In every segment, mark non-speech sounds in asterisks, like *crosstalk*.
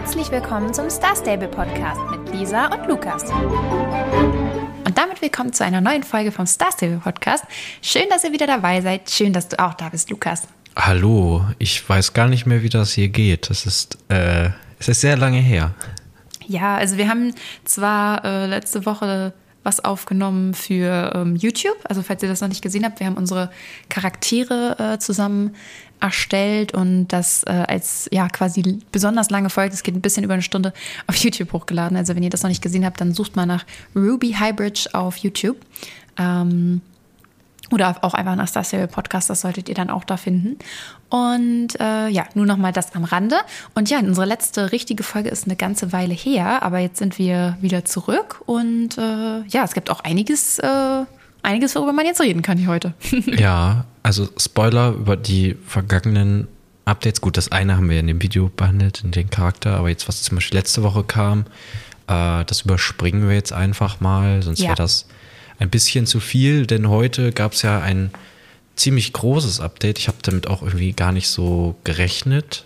Herzlich willkommen zum Star Stable Podcast mit Lisa und Lukas. Und damit willkommen zu einer neuen Folge vom Star Stable Podcast. Schön, dass ihr wieder dabei seid. Schön, dass du auch da bist, Lukas. Hallo, ich weiß gar nicht mehr, wie das hier geht. Das ist, äh, es ist sehr lange her. Ja, also wir haben zwar äh, letzte Woche was aufgenommen für ähm, YouTube. Also falls ihr das noch nicht gesehen habt, wir haben unsere Charaktere äh, zusammen erstellt und das äh, als ja quasi besonders lange Folge, es geht ein bisschen über eine Stunde, auf YouTube hochgeladen. Also wenn ihr das noch nicht gesehen habt, dann sucht mal nach Ruby Hybrid auf YouTube. Ähm, oder auch einfach Serial Podcast, das solltet ihr dann auch da finden. Und äh, ja, nur nochmal das am Rande. Und ja, unsere letzte richtige Folge ist eine ganze Weile her, aber jetzt sind wir wieder zurück. Und äh, ja, es gibt auch einiges, äh, einiges, worüber man jetzt reden kann hier heute. *laughs* ja, also Spoiler über die vergangenen Updates. Gut, das eine haben wir in dem Video behandelt, in den Charakter, aber jetzt, was zum Beispiel letzte Woche kam, äh, das überspringen wir jetzt einfach mal, sonst ja. wäre das ein bisschen zu viel, denn heute gab es ja ein ziemlich großes Update. Ich habe damit auch irgendwie gar nicht so gerechnet.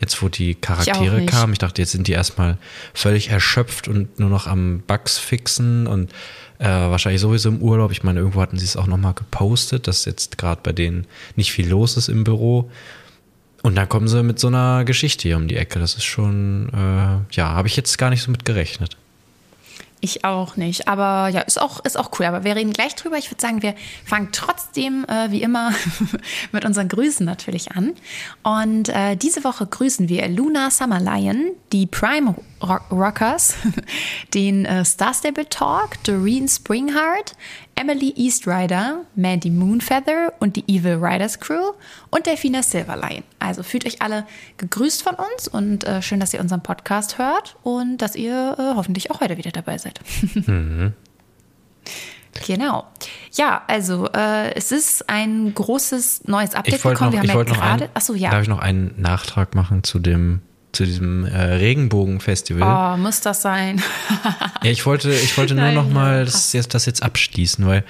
Jetzt, wo die Charaktere ich kamen, ich dachte, jetzt sind die erstmal völlig erschöpft und nur noch am Bugs fixen und äh, wahrscheinlich sowieso im Urlaub. Ich meine, irgendwo hatten sie es auch nochmal gepostet, dass jetzt gerade bei denen nicht viel los ist im Büro. Und dann kommen sie mit so einer Geschichte hier um die Ecke. Das ist schon, äh, ja, habe ich jetzt gar nicht so mit gerechnet. Ich auch nicht. Aber ja, ist auch, ist auch cool. Aber wir reden gleich drüber. Ich würde sagen, wir fangen trotzdem, äh, wie immer, *laughs* mit unseren Grüßen natürlich an. Und äh, diese Woche grüßen wir Luna Summerlion, die Prime Rockers, *laughs* den äh, Star Stable Talk, Doreen Springheart, Emily Eastrider, Mandy Moonfeather und die Evil Riders Crew und Delfina Silverline. Also fühlt euch alle gegrüßt von uns und äh, schön, dass ihr unseren Podcast hört und dass ihr äh, hoffentlich auch heute wieder dabei seid. mhm. *laughs* Genau. Ja, also äh, es ist ein großes neues Update gekommen. Noch, Wir haben ja gerade. Achso, ja. Darf ich noch einen Nachtrag machen zu dem zu diesem äh, Regenbogenfestival. Oh, muss das sein? *laughs* ja, ich wollte, ich wollte nur Nein, noch mal das jetzt, das jetzt abschließen, weil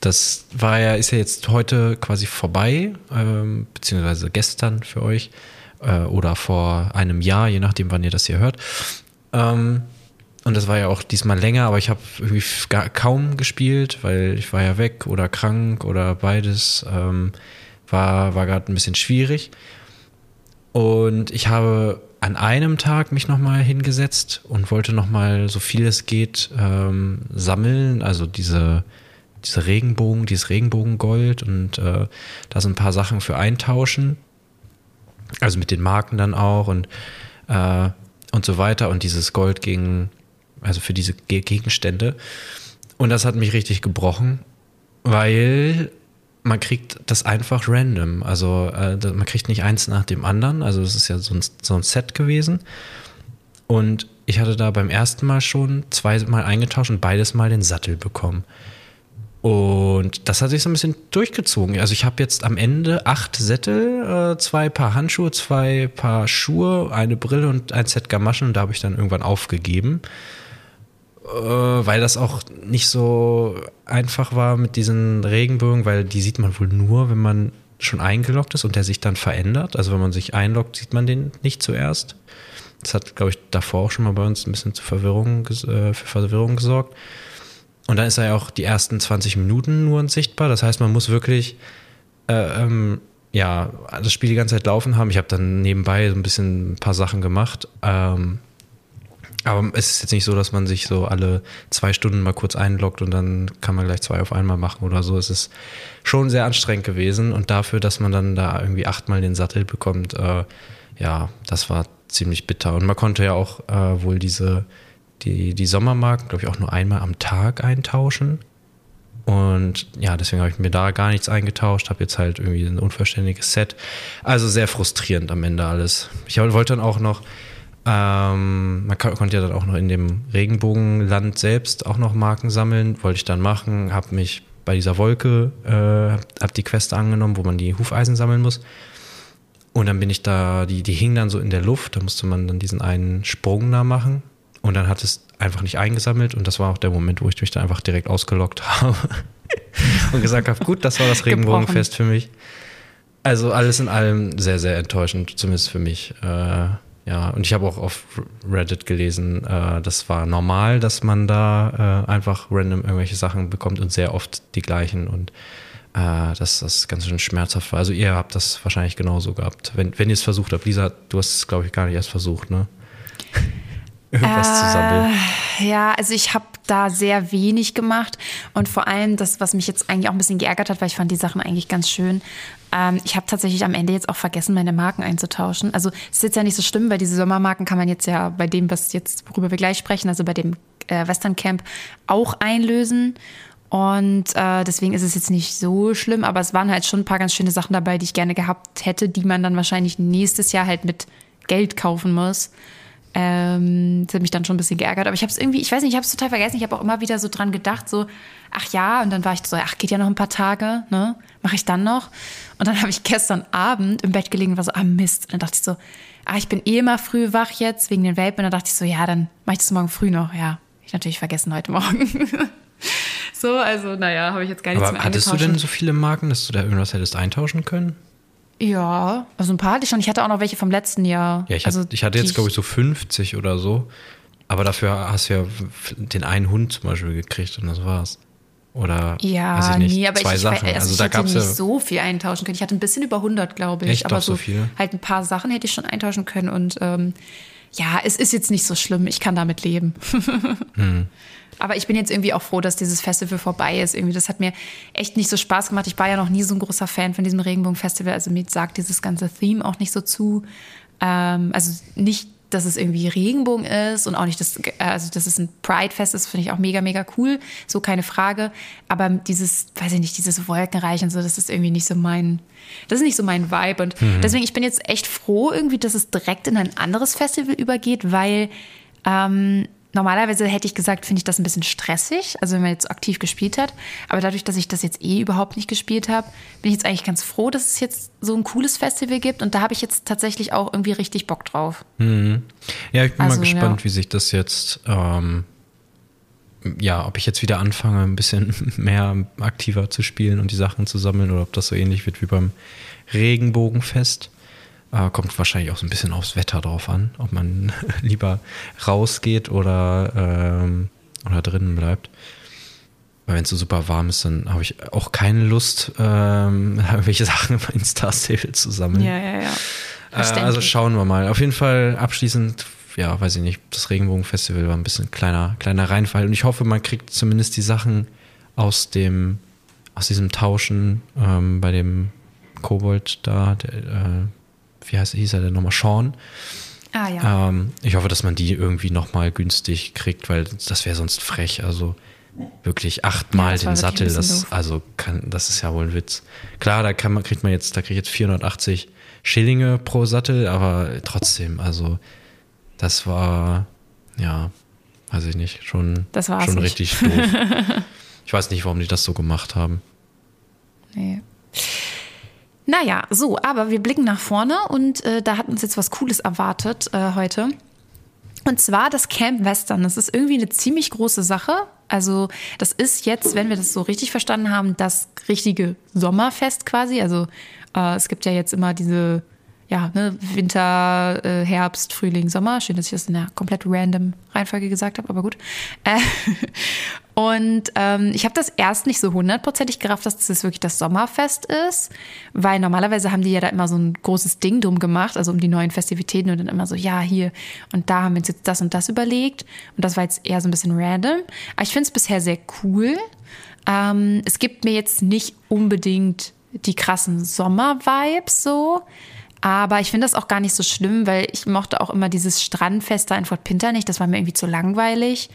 das war ja, ist ja jetzt heute quasi vorbei, ähm, beziehungsweise gestern für euch äh, oder vor einem Jahr, je nachdem, wann ihr das hier hört. Ähm, und das war ja auch diesmal länger, aber ich habe irgendwie gar, kaum gespielt, weil ich war ja weg oder krank oder beides. Ähm, war war gerade ein bisschen schwierig. Und ich habe an einem Tag mich nochmal hingesetzt und wollte nochmal so viel es geht ähm, sammeln, also diese, diese Regenbogen, dieses Regenbogengold und äh, da sind ein paar Sachen für eintauschen. Also mit den Marken dann auch und, äh, und so weiter. Und dieses Gold ging, also für diese Gegenstände. Und das hat mich richtig gebrochen, weil man kriegt das einfach random. Also äh, man kriegt nicht eins nach dem anderen. Also es ist ja so ein, so ein Set gewesen. Und ich hatte da beim ersten Mal schon zweimal eingetauscht und beides Mal den Sattel bekommen. Und das hat sich so ein bisschen durchgezogen. Also ich habe jetzt am Ende acht Sättel, äh, zwei Paar Handschuhe, zwei Paar Schuhe, eine Brille und ein Set Gamaschen und da habe ich dann irgendwann aufgegeben. Äh, weil das auch nicht so einfach war mit diesen Regenbögen, weil die sieht man wohl nur, wenn man schon eingeloggt ist und der sich dann verändert. Also wenn man sich einloggt, sieht man den nicht zuerst. Das hat, glaube ich, davor auch schon mal bei uns ein bisschen zu Verwirrung, äh, für Verwirrung gesorgt. Und dann ist er ja auch die ersten 20 Minuten nur sichtbar. Das heißt, man muss wirklich äh, ähm, ja, das Spiel die ganze Zeit laufen haben. Ich habe dann nebenbei so ein bisschen ein paar Sachen gemacht. Ähm, aber es ist jetzt nicht so, dass man sich so alle zwei Stunden mal kurz einloggt und dann kann man gleich zwei auf einmal machen oder so. Es ist schon sehr anstrengend gewesen und dafür, dass man dann da irgendwie achtmal den Sattel bekommt, äh, ja, das war ziemlich bitter. Und man konnte ja auch äh, wohl diese, die, die Sommermarken, glaube ich, auch nur einmal am Tag eintauschen. Und ja, deswegen habe ich mir da gar nichts eingetauscht, habe jetzt halt irgendwie ein unvollständiges Set. Also sehr frustrierend am Ende alles. Ich wollte dann auch noch ähm, man konnte ja dann auch noch in dem Regenbogenland selbst auch noch Marken sammeln. Wollte ich dann machen, habe mich bei dieser Wolke, äh, habe die Quest angenommen, wo man die Hufeisen sammeln muss. Und dann bin ich da, die, die hingen dann so in der Luft, da musste man dann diesen einen Sprung da machen. Und dann hat es einfach nicht eingesammelt und das war auch der Moment, wo ich mich dann einfach direkt ausgelockt *laughs* habe und gesagt habe, gut, das war das *laughs* Regenbogenfest für mich. Also alles in allem sehr, sehr enttäuschend, zumindest für mich. Äh, ja, und ich habe auch auf Reddit gelesen, äh, das war normal, dass man da äh, einfach random irgendwelche Sachen bekommt und sehr oft die gleichen und äh, dass das ganz schön schmerzhaft war. Also ihr habt das wahrscheinlich genauso gehabt, wenn, wenn ihr es versucht habt. Lisa, du hast es, glaube ich, gar nicht erst versucht, ne? Irgendwas zu sammeln. Äh, ja, also ich habe da sehr wenig gemacht und vor allem das, was mich jetzt eigentlich auch ein bisschen geärgert hat, weil ich fand die Sachen eigentlich ganz schön. Ähm, ich habe tatsächlich am Ende jetzt auch vergessen, meine Marken einzutauschen. Also es ist jetzt ja nicht so schlimm, weil diese Sommermarken kann man jetzt ja bei dem, was jetzt, worüber wir gleich sprechen, also bei dem äh, Western Camp auch einlösen. Und äh, deswegen ist es jetzt nicht so schlimm, aber es waren halt schon ein paar ganz schöne Sachen dabei, die ich gerne gehabt hätte, die man dann wahrscheinlich nächstes Jahr halt mit Geld kaufen muss. Ähm, das hat mich dann schon ein bisschen geärgert. Aber ich habe es irgendwie, ich weiß nicht, ich habe es total vergessen. Ich habe auch immer wieder so dran gedacht, so, ach ja, und dann war ich so, ach, geht ja noch ein paar Tage, ne? Mache ich dann noch? Und dann *laughs* habe ich gestern Abend im Bett gelegen und war so, ah Mist. Und dann dachte ich so, ah, ich bin eh immer früh wach jetzt wegen den Welpen. Und dann dachte ich so, ja, dann mache ich das morgen früh noch. Ja, ich natürlich vergessen heute Morgen. *laughs* so, also, naja, habe ich jetzt gar nichts Aber mehr hattest du denn so viele Marken, dass du da irgendwas hättest eintauschen können? Ja, also ein paar hatte ich schon. Ich hatte auch noch welche vom letzten Jahr. Ja, ich, also, hatte, ich hatte jetzt, glaube ich, so 50 oder so. Aber dafür hast du ja den einen Hund zum Beispiel gekriegt und das war's. Oder ja, weiß ich nicht, nee, aber zwei ich, Sachen. Ich, also, also ich da hätte gab's nicht ja so viel eintauschen können. Ich hatte ein bisschen über 100, glaube ich. Echt, aber doch so so viel? halt ein paar Sachen hätte ich schon eintauschen können. Und ähm, ja, es ist jetzt nicht so schlimm. Ich kann damit leben. *laughs* hm. Aber ich bin jetzt irgendwie auch froh, dass dieses Festival vorbei ist. Irgendwie, das hat mir echt nicht so Spaß gemacht. Ich war ja noch nie so ein großer Fan von diesem Regenbogen-Festival. Also mir sagt dieses ganze Theme auch nicht so zu. Ähm, also nicht dass es irgendwie Regenbogen ist und auch nicht, dass, also dass es ein Pride-Fest ist, finde ich auch mega, mega cool. So keine Frage. Aber dieses, weiß ich nicht, dieses Wolkenreich und so, das ist irgendwie nicht so mein, das ist nicht so mein Vibe. Und mhm. deswegen, ich bin jetzt echt froh irgendwie, dass es direkt in ein anderes Festival übergeht, weil ähm, Normalerweise hätte ich gesagt, finde ich das ein bisschen stressig, also wenn man jetzt aktiv gespielt hat. Aber dadurch, dass ich das jetzt eh überhaupt nicht gespielt habe, bin ich jetzt eigentlich ganz froh, dass es jetzt so ein cooles Festival gibt. Und da habe ich jetzt tatsächlich auch irgendwie richtig Bock drauf. Mhm. Ja, ich bin also, mal gespannt, ja. wie sich das jetzt, ähm, ja, ob ich jetzt wieder anfange, ein bisschen *laughs* mehr aktiver zu spielen und die Sachen zu sammeln oder ob das so ähnlich wird wie beim Regenbogenfest. Äh, kommt wahrscheinlich auch so ein bisschen aufs Wetter drauf an, ob man *laughs* lieber rausgeht oder, ähm, oder drinnen bleibt. Weil wenn es so super warm ist, dann habe ich auch keine Lust, ähm, *laughs* irgendwelche Sachen in Star Stable zu sammeln. Ja, ja, ja. Äh, also schauen wir mal. Auf jeden Fall abschließend, ja, weiß ich nicht, das Regenbogenfestival war ein bisschen kleiner, kleiner Reinfall. Und ich hoffe, man kriegt zumindest die Sachen aus dem, aus diesem Tauschen ähm, bei dem Kobold da, der, äh, wie heißt, hieß er denn nochmal, Sean. Ah, ja. Ähm, ich hoffe, dass man die irgendwie nochmal günstig kriegt, weil das wäre sonst frech. Also wirklich achtmal ja, den Sattel, das, also kann, das ist ja wohl ein Witz. Klar, da kann man, kriegt man jetzt, da kriegt jetzt 480 Schillinge pro Sattel, aber trotzdem, also das war, ja, weiß ich nicht, schon, schon richtig doof. *laughs* ich weiß nicht, warum die das so gemacht haben. Nee. Naja, so, aber wir blicken nach vorne und äh, da hat uns jetzt was Cooles erwartet äh, heute. Und zwar das Camp Western. Das ist irgendwie eine ziemlich große Sache. Also das ist jetzt, wenn wir das so richtig verstanden haben, das richtige Sommerfest quasi. Also äh, es gibt ja jetzt immer diese ja, ne, Winter, äh, Herbst, Frühling, Sommer. Schön, dass ich das in einer komplett random Reihenfolge gesagt habe, aber gut. Äh, *laughs* und ähm, ich habe das erst nicht so hundertprozentig gerafft, dass das wirklich das Sommerfest ist, weil normalerweise haben die ja da immer so ein großes Ding drum gemacht, also um die neuen Festivitäten und dann immer so, ja, hier und da haben wir uns jetzt das und das überlegt. Und das war jetzt eher so ein bisschen random. Aber ich finde es bisher sehr cool. Ähm, es gibt mir jetzt nicht unbedingt die krassen Sommer-Vibes so. Aber ich finde das auch gar nicht so schlimm, weil ich mochte auch immer dieses Strandfest da in Fort Pinter nicht. Das war mir irgendwie zu langweilig.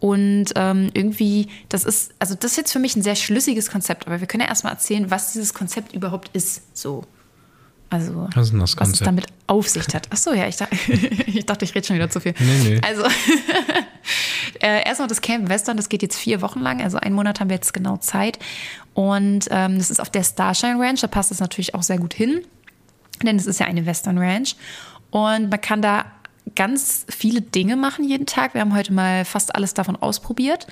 Und ähm, irgendwie, das ist, also das ist jetzt für mich ein sehr schlüssiges Konzept. Aber wir können ja erstmal erzählen, was dieses Konzept überhaupt ist. So. Also, was, ist das was es damit auf sich hat. Ach so, ja, ich, dachte, *laughs* ich dachte, ich rede schon wieder zu viel. Nee, nee. Also, *laughs* äh, erstmal das Camp Western, das geht jetzt vier Wochen lang. Also, einen Monat haben wir jetzt genau Zeit. Und ähm, das ist auf der Starshine Ranch. Da passt es natürlich auch sehr gut hin denn es ist ja eine Western Ranch und man kann da ganz viele Dinge machen jeden Tag. Wir haben heute mal fast alles davon ausprobiert.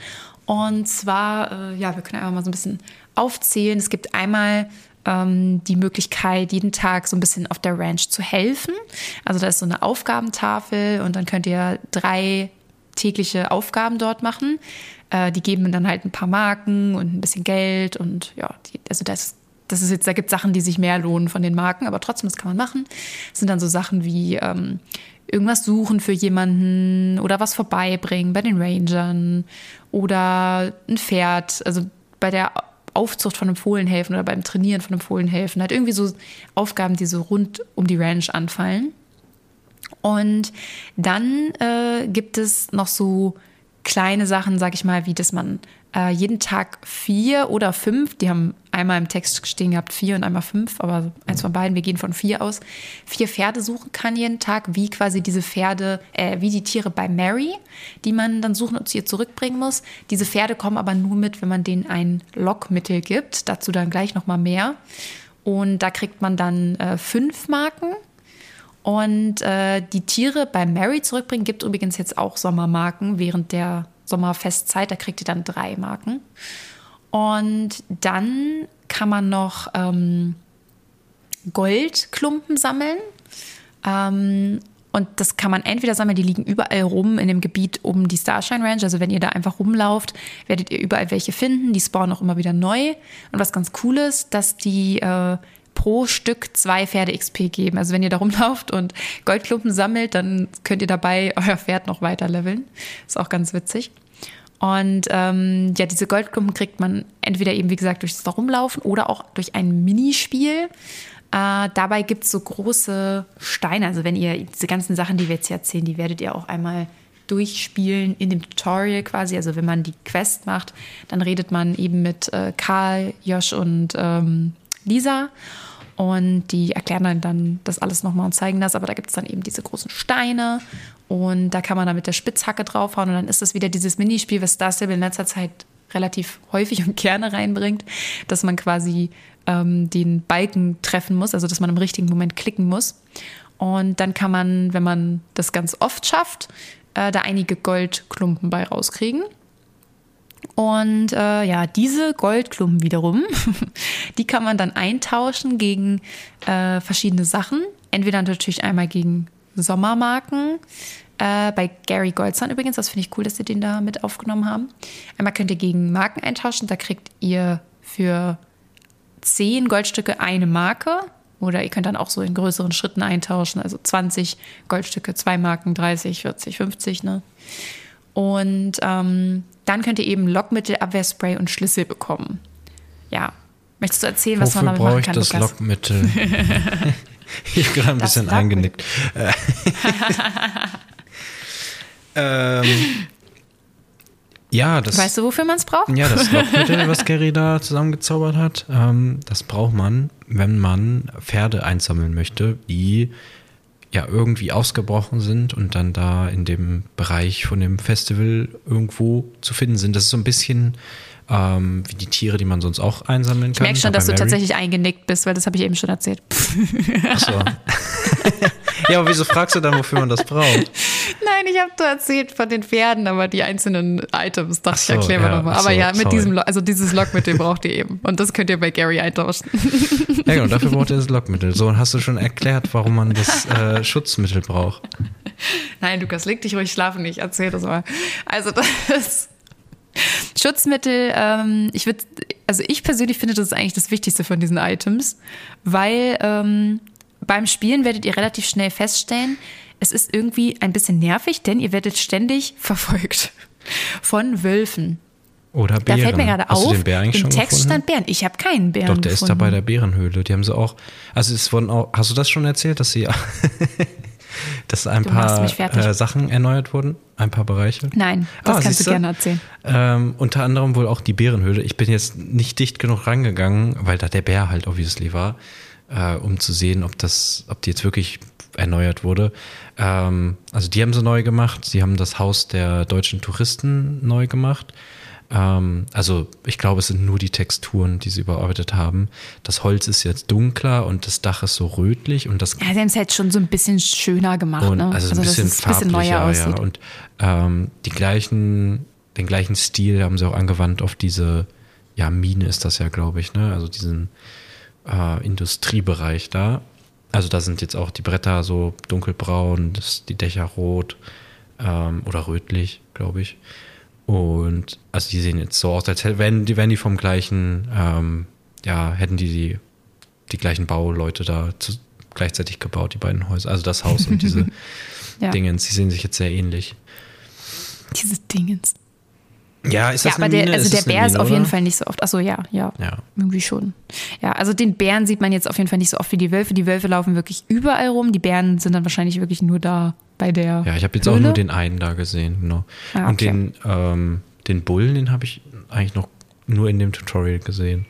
Und zwar, äh, ja, wir können einfach mal so ein bisschen aufzählen. Es gibt einmal ähm, die Möglichkeit, jeden Tag so ein bisschen auf der Ranch zu helfen. Also da ist so eine Aufgabentafel und dann könnt ihr drei tägliche Aufgaben dort machen. Äh, die geben dann halt ein paar Marken und ein bisschen Geld und ja, die, also das, das ist jetzt, da gibt es Sachen, die sich mehr lohnen von den Marken, aber trotzdem, das kann man machen. Das sind dann so Sachen wie ähm, irgendwas suchen für jemanden oder was vorbeibringen bei den Rangern oder ein Pferd, also bei der Aufzucht von einem Fohlen helfen oder beim Trainieren von einem Fohlen helfen. Halt irgendwie so Aufgaben, die so rund um die Ranch anfallen. Und dann äh, gibt es noch so kleine Sachen, sag ich mal, wie dass man äh, jeden Tag vier oder fünf, die haben einmal im Text stehen gehabt vier und einmal fünf, aber eins von beiden, wir gehen von vier aus, vier Pferde suchen kann jeden Tag, wie quasi diese Pferde, äh, wie die Tiere bei Mary, die man dann suchen und zu ihr zurückbringen muss. Diese Pferde kommen aber nur mit, wenn man denen ein Lockmittel gibt, dazu dann gleich nochmal mehr. Und da kriegt man dann äh, fünf Marken. Und äh, die Tiere bei Mary zurückbringen gibt übrigens jetzt auch Sommermarken während der Sommerfestzeit. Da kriegt ihr dann drei Marken. Und dann kann man noch ähm, Goldklumpen sammeln. Ähm, und das kann man entweder sammeln, die liegen überall rum in dem Gebiet um die Starshine Ranch. Also wenn ihr da einfach rumlauft, werdet ihr überall welche finden. Die spawnen auch immer wieder neu. Und was ganz cool ist, dass die äh, pro Stück zwei Pferde XP geben. Also wenn ihr da rumlauft und Goldklumpen sammelt, dann könnt ihr dabei *laughs* euer Pferd noch weiter leveln. Ist auch ganz witzig. Und ähm, ja, diese Goldklumpen kriegt man entweder eben, wie gesagt, durch das Rumlaufen oder auch durch ein Minispiel. Äh, dabei gibt es so große Steine. Also wenn ihr diese ganzen Sachen, die wir jetzt hier erzählen, die werdet ihr auch einmal durchspielen in dem Tutorial quasi. Also wenn man die Quest macht, dann redet man eben mit äh, Karl, Josh und ähm, Lisa. Und die erklären dann das alles nochmal und zeigen das. Aber da gibt es dann eben diese großen Steine und da kann man dann mit der Spitzhacke draufhauen und dann ist das wieder dieses Minispiel, was Star Stable in letzter Zeit relativ häufig und *laughs* gerne reinbringt, dass man quasi ähm, den Balken treffen muss, also dass man im richtigen Moment klicken muss. Und dann kann man, wenn man das ganz oft schafft, äh, da einige Goldklumpen bei rauskriegen. Und äh, ja, diese Goldklumpen wiederum, *laughs* die kann man dann eintauschen gegen äh, verschiedene Sachen. Entweder natürlich einmal gegen Sommermarken. Äh, bei Gary Goldson übrigens, das finde ich cool, dass sie den da mit aufgenommen haben. Einmal könnt ihr gegen Marken eintauschen, da kriegt ihr für 10 Goldstücke eine Marke. Oder ihr könnt dann auch so in größeren Schritten eintauschen, also 20 Goldstücke, zwei Marken, 30, 40, 50. Ne? Und ähm, dann könnt ihr eben Lockmittel, Abwehrspray und Schlüssel bekommen. Ja. Möchtest du erzählen, was Wofür man damit machen kann? Ich das Lukas? Lockmittel. *laughs* ich habe gerade ein das bisschen eingenickt. *laughs* ähm, ja, das. Weißt du, wofür man es braucht? Ja, das Lockmittel, was Gary da zusammengezaubert hat, ähm, das braucht man, wenn man Pferde einsammeln möchte, die ja irgendwie ausgebrochen sind und dann da in dem Bereich von dem Festival irgendwo zu finden sind. Das ist so ein bisschen ähm, wie die Tiere, die man sonst auch einsammeln kann. Ich merke schon, dass du tatsächlich eingenickt bist, weil das habe ich eben schon erzählt. Ach so. *laughs* ja, aber wieso fragst du dann, wofür man das braucht? Nein, ich habe da erzählt von den Pferden, aber die einzelnen Items, dachte so, ich, erkläre ja, nochmal. Aber so, ja, mit sorry. diesem, also dieses Lockmittel braucht ihr eben. Und das könnt ihr bei Gary eintauschen. ja, genau, dafür braucht ihr das Lockmittel. So, und hast du schon erklärt, warum man das äh, *laughs* Schutzmittel braucht? Nein, Lukas, leg dich ruhig schlafen, ich erzähl das mal. Also das Schutzmittel, ähm, ich würde, also ich persönlich finde, das ist eigentlich das Wichtigste von diesen Items, weil ähm, beim Spielen werdet ihr relativ schnell feststellen, es ist irgendwie ein bisschen nervig, denn ihr werdet ständig *laughs* verfolgt von Wölfen. Oder Bären. Da fällt mir gerade auf, den Bär im Text gefunden? stand Bären. Ich habe keinen Bären Doch, der gefunden. ist da bei der Bärenhöhle. Die haben sie auch, also es wurden auch, hast du das schon erzählt, dass sie, *laughs* dass ein Du paar äh, Sachen erneuert wurden? Ein paar Bereiche? Nein, das Ah, kannst du gerne erzählen. Ähm, unter anderem wohl auch die Bärenhöhle. Ich bin jetzt nicht dicht genug rangegangen, weil da der Bär halt obviously war, äh, um zu sehen, ob das, ob die jetzt wirklich erneuert wurde. Ähm, also die haben sie neu gemacht. Sie haben das Haus der deutschen Touristen neu gemacht. Ähm, also ich glaube, es sind nur die Texturen, die sie überarbeitet haben. Das Holz ist jetzt dunkler und das Dach ist so rötlich und das Ja, sie haben es halt schon so ein bisschen schöner gemacht. und ne? also ein bisschen es ein bisschen farblicher, neuer aussieht. ja. Und ähm, die gleichen, den gleichen Stil haben sie auch angewandt auf diese, ja, Mine ist das ja, glaube ich, ne? Also diesen äh, Industriebereich da. Also da sind jetzt auch die Bretter so dunkelbraun, das, die Dächer rot ähm, oder rötlich, glaube ich. Und also die sehen jetzt so aus, als wären die, wären die vom gleichen, ähm, ja, hätten die, die die gleichen Bauleute da zu, gleichzeitig gebaut, die beiden Häuser. Also das Haus und diese *laughs* ja. Dingens, die sehen sich jetzt sehr ähnlich. Dieses Dingens. Ja, ist das ja, aber eine Mine? der, also ist der Bär Mine, ist auf oder? jeden Fall nicht so oft. Achso, ja, ja, Ja. Irgendwie schon. Ja, also den Bären sieht man jetzt auf jeden Fall nicht so oft wie die Wölfe. Die Wölfe laufen wirklich überall rum. Die Bären sind dann wahrscheinlich wirklich nur da bei der. Ja, ich habe jetzt Höhle. auch nur den einen da gesehen, genau. Ah, Und okay. den, ähm, den Bullen, den habe ich eigentlich noch nur in dem Tutorial gesehen.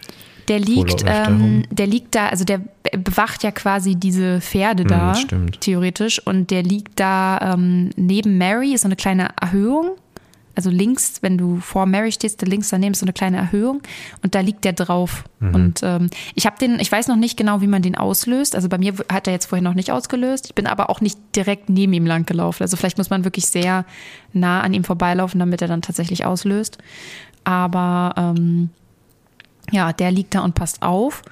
Der liegt, der ähm, der liegt da, also der be- bewacht ja quasi diese Pferde da, Hm, stimmt. theoretisch. Und der liegt da ähm, neben Mary, ist so eine kleine Erhöhung. Also links, wenn du vor Mary stehst, links daneben ist so eine kleine Erhöhung und da liegt der drauf. Mhm. Und ähm, ich habe den, ich weiß noch nicht genau, wie man den auslöst. Also bei mir hat er jetzt vorher noch nicht ausgelöst. Ich bin aber auch nicht direkt neben ihm lang gelaufen. Also vielleicht muss man wirklich sehr nah an ihm vorbeilaufen, damit er dann tatsächlich auslöst. Aber ähm, ja, der liegt da und passt auf.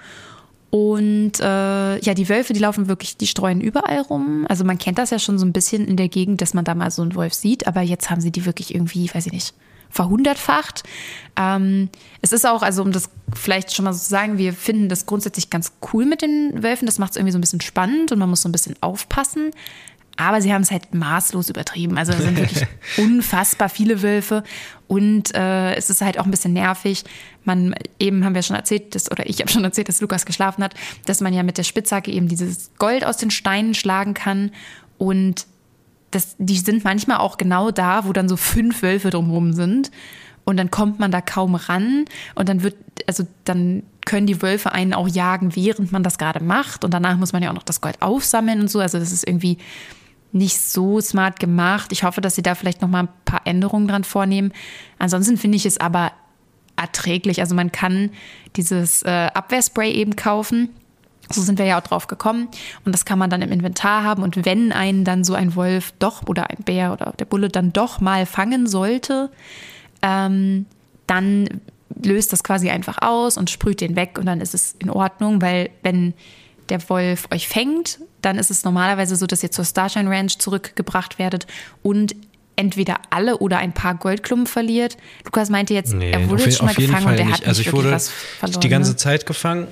Und äh, ja, die Wölfe, die laufen wirklich, die streuen überall rum. Also man kennt das ja schon so ein bisschen in der Gegend, dass man da mal so einen Wolf sieht, aber jetzt haben sie die wirklich irgendwie, weiß ich nicht, verhundertfacht. Ähm, es ist auch, also um das vielleicht schon mal so zu sagen, wir finden das grundsätzlich ganz cool mit den Wölfen. Das macht es irgendwie so ein bisschen spannend und man muss so ein bisschen aufpassen. Aber sie haben es halt maßlos übertrieben. Also es sind wirklich *laughs* unfassbar viele Wölfe und äh, es ist halt auch ein bisschen nervig. Man eben haben wir schon erzählt, dass, oder ich habe schon erzählt, dass Lukas geschlafen hat, dass man ja mit der Spitzhacke eben dieses Gold aus den Steinen schlagen kann und das, die sind manchmal auch genau da, wo dann so fünf Wölfe drumherum sind. Und dann kommt man da kaum ran. Und dann wird, also dann können die Wölfe einen auch jagen, während man das gerade macht. Und danach muss man ja auch noch das Gold aufsammeln und so. Also das ist irgendwie nicht so smart gemacht. Ich hoffe, dass sie da vielleicht noch mal ein paar Änderungen dran vornehmen. Ansonsten finde ich es aber erträglich. Also man kann dieses äh, Abwehrspray eben kaufen. So sind wir ja auch drauf gekommen. Und das kann man dann im Inventar haben. Und wenn einen dann so ein Wolf doch oder ein Bär oder der Bulle dann doch mal fangen sollte, ähm, dann löst das quasi einfach aus und sprüht den weg und dann ist es in Ordnung, weil wenn der Wolf euch fängt, dann ist es normalerweise so, dass ihr zur Starshine Ranch zurückgebracht werdet und entweder alle oder ein paar Goldklumpen verliert. Lukas meinte jetzt, Nee, er wurde auf, schon mal gefangen Fall und er nicht. hat nicht also ich wurde verloren. die ganze ne? Zeit gefangen.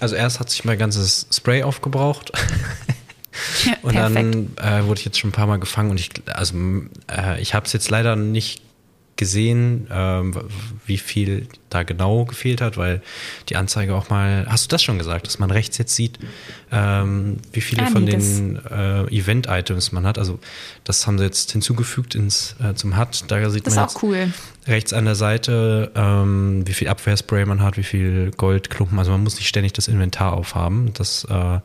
Also erst hat sich mein ganzes Spray aufgebraucht. *laughs* Und perfekt. dann äh, wurde ich jetzt schon ein paar Mal gefangen und ich, also äh, ich habe es jetzt leider nicht gesehen, ähm, wie viel da genau gefehlt hat, weil die Anzeige auch mal, hast du das schon gesagt, dass man rechts jetzt sieht, ähm, wie viele Ah, von nee, den äh, Event-Items man hat. Also das haben sie jetzt hinzugefügt ins, äh, zum HUD. Da sieht Das ist man auch jetzt cool. rechts an der Seite, ähm, wie viel Abwehrspray man hat, wie viel Goldklumpen. Also man muss nicht ständig das Inventar aufhaben. Das äh,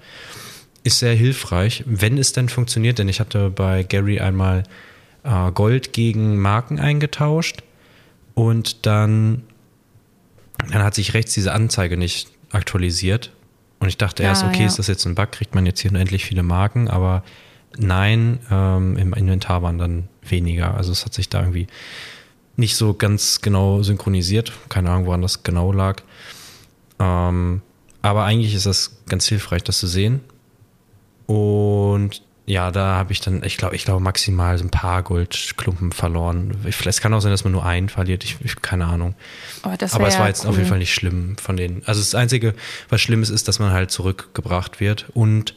ist sehr hilfreich, wenn es denn funktioniert. Denn ich hatte bei Gary einmal äh, Gold gegen Marken eingetauscht und dann, dann hat sich rechts diese Anzeige nicht aktualisiert. Und ich dachte erst, Ah, okay, ja. ist das jetzt ein Bug? Kriegt man jetzt hier unendlich viele Marken? Aber nein, ähm, im Inventar waren dann weniger. Also es hat sich da irgendwie nicht so ganz genau synchronisiert. Keine Ahnung, woran das genau lag. Ähm, aber eigentlich ist das ganz hilfreich, das zu sehen. Und ja, da habe ich dann, ich glaube, ich glaube maximal so ein paar Goldklumpen verloren. Ich- Es kann auch sein, dass man nur einen verliert. Ich, ich keine Ahnung. Oh, das Aber es war jetzt cool. auf jeden Fall nicht schlimm von denen. Also das Einzige, was schlimm ist, ist, dass man halt zurückgebracht wird. Und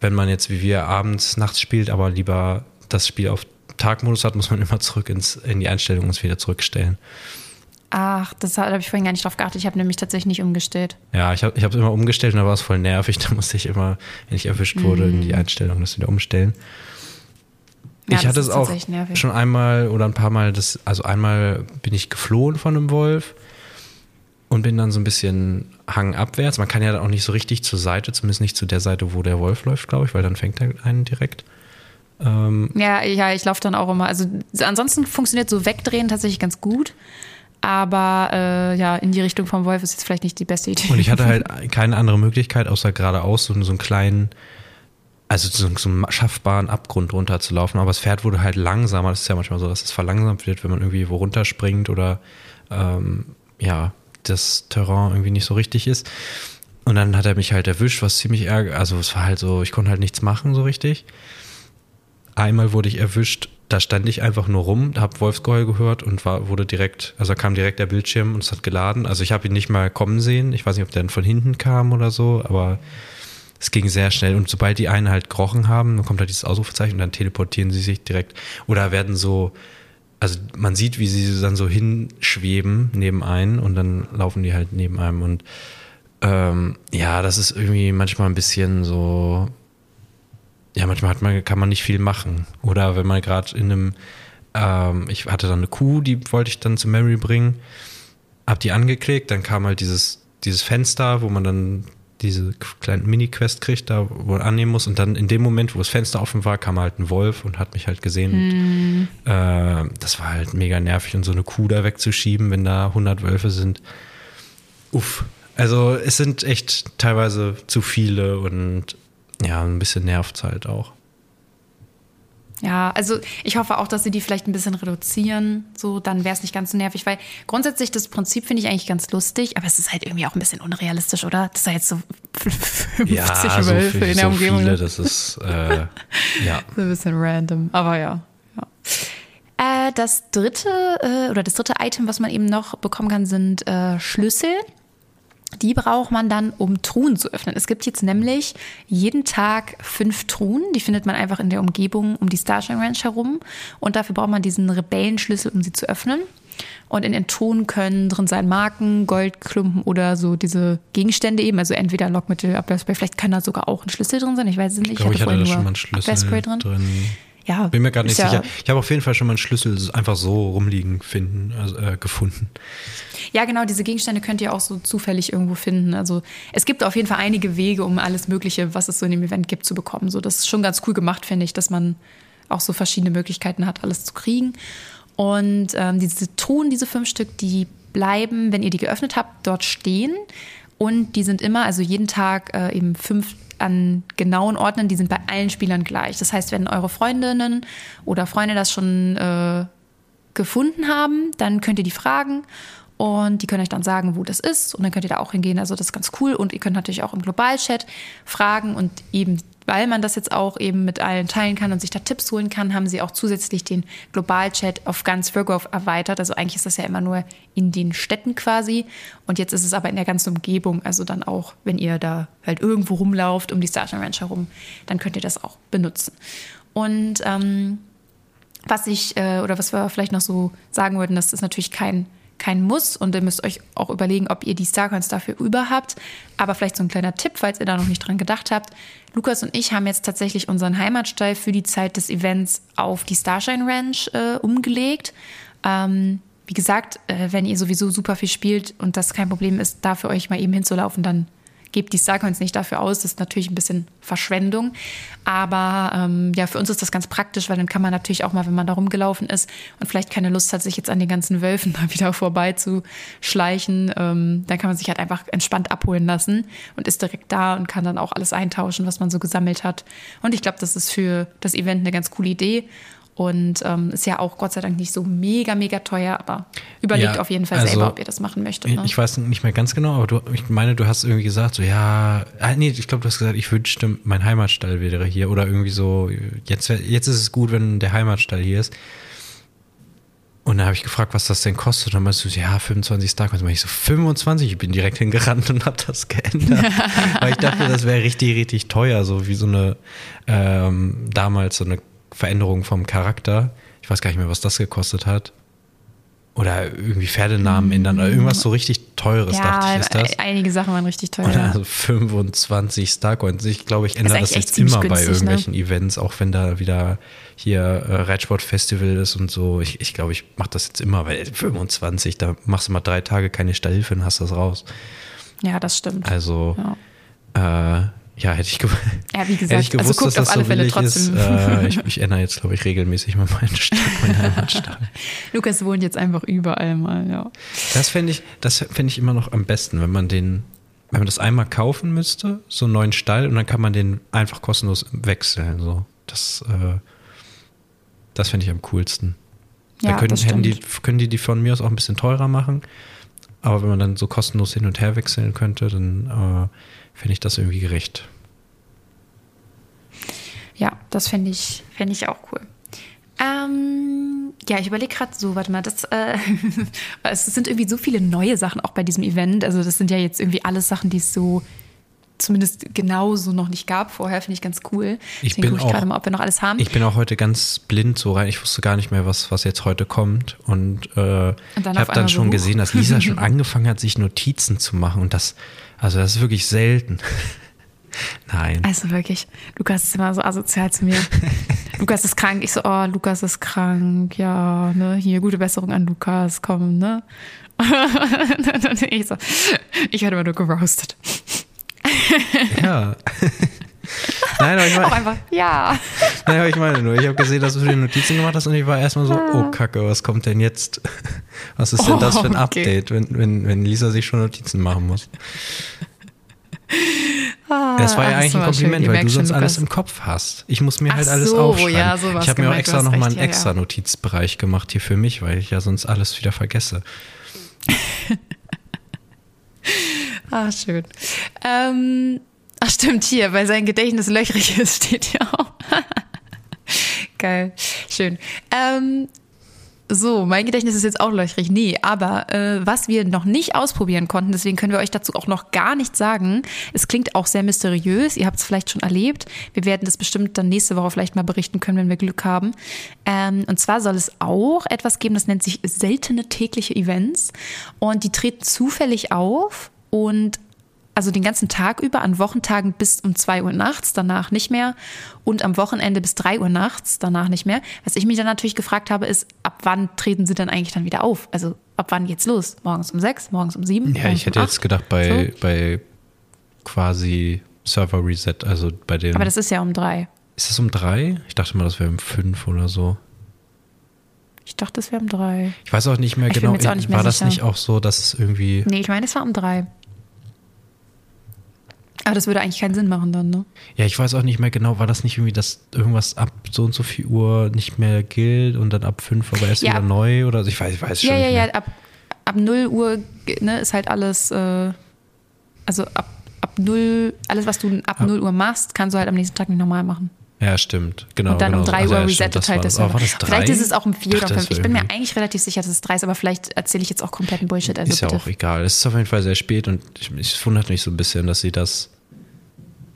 wenn man jetzt wie wir abends, nachts spielt, aber lieber das Spiel auf Tagmodus hat, muss man immer zurück ins, in die Einstellungen und es wieder zurückstellen. Ach, das habe ich vorhin gar nicht drauf geachtet. Ich habe nämlich tatsächlich nicht umgestellt. Ja, ich habe ich es immer umgestellt und da war es voll nervig. *laughs* Da musste ich immer, wenn ich erwischt wurde, in die Einstellung das wieder umstellen. Mhm. Ja, ich hatte es auch schon einmal oder ein paar Mal, das, also einmal bin ich geflohen von einem Wolf und bin dann so ein bisschen hangabwärts. Man kann ja dann auch nicht so richtig zur Seite, zumindest nicht zu der Seite, wo der Wolf läuft, glaube ich, weil dann fängt er einen direkt. Ähm, Ja, ja, ich laufe dann auch immer. Also ansonsten funktioniert so wegdrehen tatsächlich ganz gut. Aber äh, ja, in die Richtung vom Wolf ist jetzt vielleicht nicht die beste Idee. Und ich hatte halt *laughs* keine andere Möglichkeit, außer geradeaus so, so einen kleinen, also so, so einen schaffbaren Abgrund runterzulaufen. Aber das Pferd wurde halt langsamer. Das ist ja manchmal so, dass es verlangsamt wird, wenn man irgendwie wo runterspringt oder ähm, ja, das Terrain irgendwie nicht so richtig ist. Und dann hat er mich halt erwischt, was ziemlich ärger. Also es war halt so, ich konnte halt nichts machen so richtig. Einmal wurde ich erwischt, da stand ich einfach nur rum, habe Wolfsgeheul gehört und war, wurde direkt, also kam direkt der Bildschirm und es hat geladen. Also ich habe ihn nicht mal kommen sehen. Ich weiß nicht, ob der dann von hinten kam oder so, aber es ging sehr schnell. Und sobald die einen halt gerochen haben, dann kommt halt dieses Ausrufezeichen und dann teleportieren sie sich direkt oder werden so, also man sieht, wie sie dann so hinschweben neben einen und dann laufen die halt neben einem. Und ähm, ja, das ist irgendwie manchmal ein bisschen so ja, manchmal hat man, kann man nicht viel machen. Oder wenn man gerade in einem, ähm, ich hatte dann eine Kuh, die wollte ich dann zu Mary bringen, hab die angeklickt, dann kam halt dieses, dieses Fenster, wo man dann diese kleine Mini-Quest kriegt, da wo man annehmen muss. Und dann in dem Moment, wo das Fenster offen war, kam halt ein Wolf und hat mich halt gesehen. Mm. Und, äh, das war halt mega nervig. Und so eine Kuh da wegzuschieben, wenn da 100 Wölfe sind. Uff. Also es sind echt teilweise zu viele und ja, ein bisschen nervt es halt auch. Ja, also ich hoffe auch, dass sie die vielleicht ein bisschen reduzieren. So, dann wäre es nicht ganz so nervig, weil grundsätzlich das Prinzip finde ich eigentlich ganz lustig, aber es ist halt irgendwie auch ein bisschen unrealistisch, oder? Das ist jetzt so 50 *laughs* ja, so viel, in der so Umgebung. Viele, das ist äh, *laughs* ja. so ein bisschen random, aber ja. ja. Äh, das dritte äh, oder das dritte Item, was man eben noch bekommen kann, sind äh, Schlüssel. Die braucht man dann, um Truhen zu öffnen. Es gibt jetzt nämlich jeden Tag fünf Truhen. Die findet man einfach in der Umgebung um die Starshine Ranch herum. Und dafür braucht man diesen Rebellenschlüssel, um sie zu öffnen. Und in den Truhen können drin sein Marken, Goldklumpen oder so diese Gegenstände eben. Also entweder Lockmittel, Abwehrspray. Vielleicht kann da sogar auch ein Schlüssel drin sein. Ich weiß es nicht. Ich, glaube, ich hatte, hatte da schon mal einen Schlüssel drin. drin. Ja, Bin mir gerade nicht ja sicher. Ich habe auf jeden Fall schon mal einen Schlüssel einfach so rumliegen finden, also, äh, gefunden. Ja, genau, diese Gegenstände könnt ihr auch so zufällig irgendwo finden. Also es gibt auf jeden Fall einige Wege, um alles Mögliche, was es so in dem Event gibt, zu bekommen. So, das ist schon ganz cool gemacht, finde ich, dass man auch so verschiedene Möglichkeiten hat, alles zu kriegen. Und ähm, diese Truhen, diese fünf Stück, die bleiben, wenn ihr die geöffnet habt, dort stehen. Und die sind immer, also jeden Tag äh, eben fünf an genauen Orten, die sind bei allen Spielern gleich. Das heißt, wenn eure Freundinnen oder Freunde das schon äh, gefunden haben, dann könnt ihr die fragen und die können euch dann sagen, wo das ist. Und dann könnt ihr da auch hingehen. Also das ist ganz cool. Und ihr könnt natürlich auch im Globalchat fragen. Und eben, weil man das jetzt auch eben mit allen teilen kann und sich da Tipps holen kann, haben sie auch zusätzlich den Globalchat auf ganz Virgo erweitert. Also eigentlich ist das ja immer nur in den Städten quasi. Und jetzt ist es aber in der ganzen Umgebung. Also dann auch, wenn ihr da halt irgendwo rumlauft, um die Starshine Ranch herum, dann könnt ihr das auch benutzen. Und ähm, was ich, äh, oder was wir vielleicht noch so sagen würden, das ist natürlich kein kein Muss und ihr müsst euch auch überlegen, ob ihr die Starcoins dafür über habt. Aber vielleicht so ein kleiner Tipp, falls ihr da noch nicht dran gedacht habt. Lukas und ich haben jetzt tatsächlich unseren Heimatstall für die Zeit des Events auf die Starshine Ranch äh, umgelegt. Ähm, wie gesagt, äh, wenn ihr sowieso super viel spielt und das kein Problem ist, da für euch mal eben hinzulaufen, dann gebt die Starcoins nicht dafür aus. Das ist natürlich ein bisschen Verschwendung. Aber ähm, ja, für uns ist das ganz praktisch, weil dann kann man natürlich auch mal, wenn man da rumgelaufen ist und vielleicht keine Lust hat, sich jetzt an den ganzen Wölfen *laughs* da wieder vorbeizuschleichen, ähm, dann kann man sich halt einfach entspannt abholen lassen und ist direkt da und kann dann auch alles eintauschen, was man so gesammelt hat. Und ich glaube, das ist für das Event eine ganz coole Idee. Und ähm, ist ja auch Gott sei Dank nicht so mega, mega teuer, aber überlegt ja, auf jeden Fall also, selber, ob ihr das machen möchtet. Ne? Ich weiß nicht mehr ganz genau, aber du, ich meine, du hast irgendwie gesagt, so ja, ah, nee, ich glaube, du hast gesagt, ich wünschte, mein Heimatstall wäre hier oder irgendwie so, jetzt, jetzt ist es gut, wenn der Heimatstall hier ist. Und dann habe ich gefragt, was das denn kostet. Und dann meinst du, ja, 25 Starcoins. Und ich so, 25? Ich bin direkt hingerannt und habe das geändert. *laughs* Weil ich dachte, das wäre richtig, richtig teuer. So wie so eine, ähm, damals so eine Veränderung vom Charakter. Ich weiß gar nicht mehr, was das gekostet hat. Oder irgendwie Pferdenamen mhm. ändern oder irgendwas so richtig Teures, ja, dachte ich, ist das. Einige Sachen waren richtig teuer. Oder also 25 Starcoins. Ich glaube, ich ändere das jetzt immer günstig, bei ne? irgendwelchen ne? Events, auch wenn da wieder hier äh, Reitsport-Festival ist und so. Ich, ich glaube, ich mache das jetzt immer, weil 25, da machst du mal drei Tage keine Stallhilfe und hast das raus. Ja, das stimmt. Also, ja. äh, ja, hätte ich, ge ja, wie *laughs* gesagt, hätte ich also gewusst, also dass das so Fälle trotzdem. ist. Äh, *laughs* ich, ich, ändere jetzt, glaube ich, regelmäßig mal meinen Stadt, Heimatstadt. Lukas wohnt jetzt einfach überall mal, ja. Das fände ich, das ich immer noch am besten, wenn man den, wenn man das einmal kaufen müsste, so einen neuen Stall, und dann kann man den einfach kostenlos wechseln. So. Das, äh, das fände ich am coolsten. Ja, dann können, die, können die die von mir aus auch ein bisschen teurer machen. Aber wenn man dann so kostenlos hin und her wechseln könnte, dann äh, fände ich das irgendwie gerecht. Ja, das fände ich, fänd ich auch cool. Ähm, ja, ich überlege gerade so, warte mal, das, äh, *laughs* es sind irgendwie so viele neue Sachen auch bei diesem Event. Also das sind ja jetzt irgendwie alles Sachen, die es so zumindest genauso noch nicht gab vorher, finde ich ganz cool. Ich Deswegen bin ich gerade mal, ob wir noch alles haben. Ich bin auch heute ganz blind so rein. Ich wusste gar nicht mehr, was, was jetzt heute kommt. Und, äh, und ich habe dann schon so gesehen, dass Lisa schon *laughs* angefangen hat, sich Notizen zu machen. Und das, also das ist wirklich selten. *laughs* Nein. Also wirklich, Lukas ist immer so asozial zu mir. *laughs* Lukas ist krank. Ich so, oh, Lukas ist krank. Ja, ne, hier, gute Besserung an Lukas, komm, ne? ich so, ich werde immer nur geroastet. Ja. *laughs* Nein, aber ich meine. Auch einfach, ja. Nein, aber ich meine nur, ich habe gesehen, dass du dir Notizen gemacht hast und ich war erstmal so, oh Kacke, was kommt denn jetzt? *laughs* Was ist denn das für ein Update, wenn, wenn, wenn Lisa sich schon Notizen machen muss? Ah, das war ja eigentlich ein Kompliment, weil du sonst schon, alles im Kopf hast. Ich muss mir Ach halt alles so, aufschreiben. Ja, ich habe mir auch extra nochmal einen extra ja. Notizbereich gemacht hier für mich, weil ich ja sonst alles wieder vergesse. *laughs* ah, schön. Ähm, ach, stimmt, hier, weil sein Gedächtnis löchrig ist, *laughs* steht ja auch. *laughs* Geil, schön. Ähm, so, mein Gedächtnis ist jetzt auch löchrig. Nee, aber äh, was wir noch nicht ausprobieren konnten, deswegen können wir euch dazu auch noch gar nichts sagen. Es klingt auch sehr mysteriös. Ihr habt es vielleicht schon erlebt. Wir werden das bestimmt dann nächste Woche vielleicht mal berichten können, wenn wir Glück haben. Ähm, und zwar soll es auch etwas geben, das nennt sich seltene tägliche Events. Und die treten zufällig auf und also den ganzen Tag über, an Wochentagen bis um 2 Uhr nachts, danach nicht mehr und am Wochenende bis 3 Uhr nachts, danach nicht mehr. Was ich mich dann natürlich gefragt habe, ist, ab wann treten sie dann eigentlich dann wieder auf? Also ab wann geht's los? Morgens um 6, morgens um 7? Ja, ich hätte um jetzt gedacht, bei, so? bei quasi Server Reset, also bei den. Aber das ist ja um 3. Ist das um 3? Ich dachte mal, das wäre um 5 oder so. Ich dachte, das wäre um 3. Ich weiß auch nicht mehr ich genau. War sicher. das nicht auch so, dass es irgendwie. Nee, ich meine, es war um 3. Aber das würde eigentlich keinen Sinn machen dann, ne? Ja, ich weiß auch nicht mehr genau, war das nicht irgendwie, dass irgendwas ab so und so viel Uhr nicht mehr gilt und dann ab 5 aber erst ja, wieder neu oder so? Ich weiß, ich weiß ja, schon. Ja, ja, ja, ab, ab 0 Uhr ne, ist halt alles, äh, also ab, ab 0, alles, was du ab 0 Uhr machst, kannst du halt am nächsten Tag nicht normal machen. Ja, stimmt. Genau. Und dann genau um 3 also, Uhr resettet halt das. Oh, war das vielleicht ist es auch um 4 oder 5. Ich bin mir eigentlich relativ sicher, dass es 3 ist, aber vielleicht erzähle ich jetzt auch kompletten Bullshit. Also ist ja bitte. auch egal. Es ist auf jeden Fall sehr spät und es wundert mich so ein bisschen, dass sie das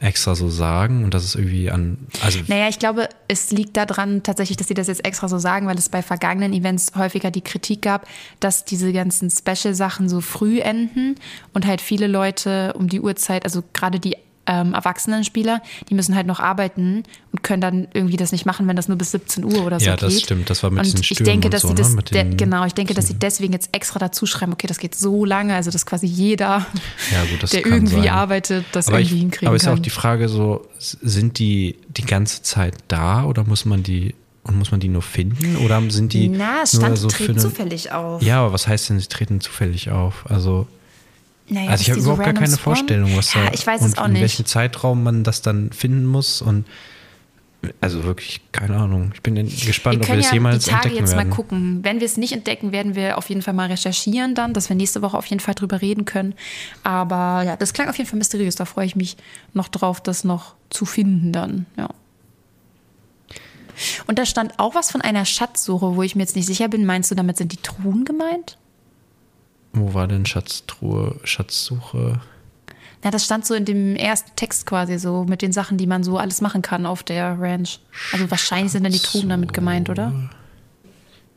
extra so sagen und das ist irgendwie an. Also naja, ich glaube, es liegt daran tatsächlich, dass sie das jetzt extra so sagen, weil es bei vergangenen Events häufiger die Kritik gab, dass diese ganzen Special-Sachen so früh enden und halt viele Leute um die Uhrzeit, also gerade die ähm, Erwachsenen-Spieler, die müssen halt noch arbeiten und können dann irgendwie das nicht machen, wenn das nur bis 17 Uhr oder so ja, geht. Ja, das stimmt. Das war mit und diesen Stürmen ich denke, dass so, sie das, ne? de, genau, ich denke, dass sie deswegen jetzt extra dazu schreiben, okay, das geht so lange, also dass quasi jeder, *laughs* ja, gut, der irgendwie sein. arbeitet, das aber irgendwie ich, hinkriegen Aber ist ja auch die Frage so, sind die die ganze Zeit da oder muss man die und muss man die nur finden oder sind die Na, es stand, so für eine, zufällig auf. Ja, aber was heißt denn, sie treten zufällig auf? Also naja, also ich habe überhaupt gar keine Spawn? Vorstellung, was da ja, *laughs* ich weiß und es auch in nicht. welchem Zeitraum man das dann finden muss und also wirklich keine Ahnung. Ich bin gespannt, wir ob wir das jemals die Tage jetzt werden. mal gucken. Wenn wir es nicht entdecken, werden wir auf jeden Fall mal recherchieren dann, dass wir nächste Woche auf jeden Fall drüber reden können. Aber ja, das klang auf jeden Fall mysteriös. Da freue ich mich noch drauf, das noch zu finden dann. Ja. Und da stand auch was von einer Schatzsuche, wo ich mir jetzt nicht sicher bin. Meinst du, damit sind die Truhen gemeint? Wo war denn Schatztruhe, Schatzsuche? Na, das stand so in dem ersten Text quasi so mit den Sachen, die man so alles machen kann auf der Ranch. Also wahrscheinlich sind dann die Truhen damit gemeint, oder?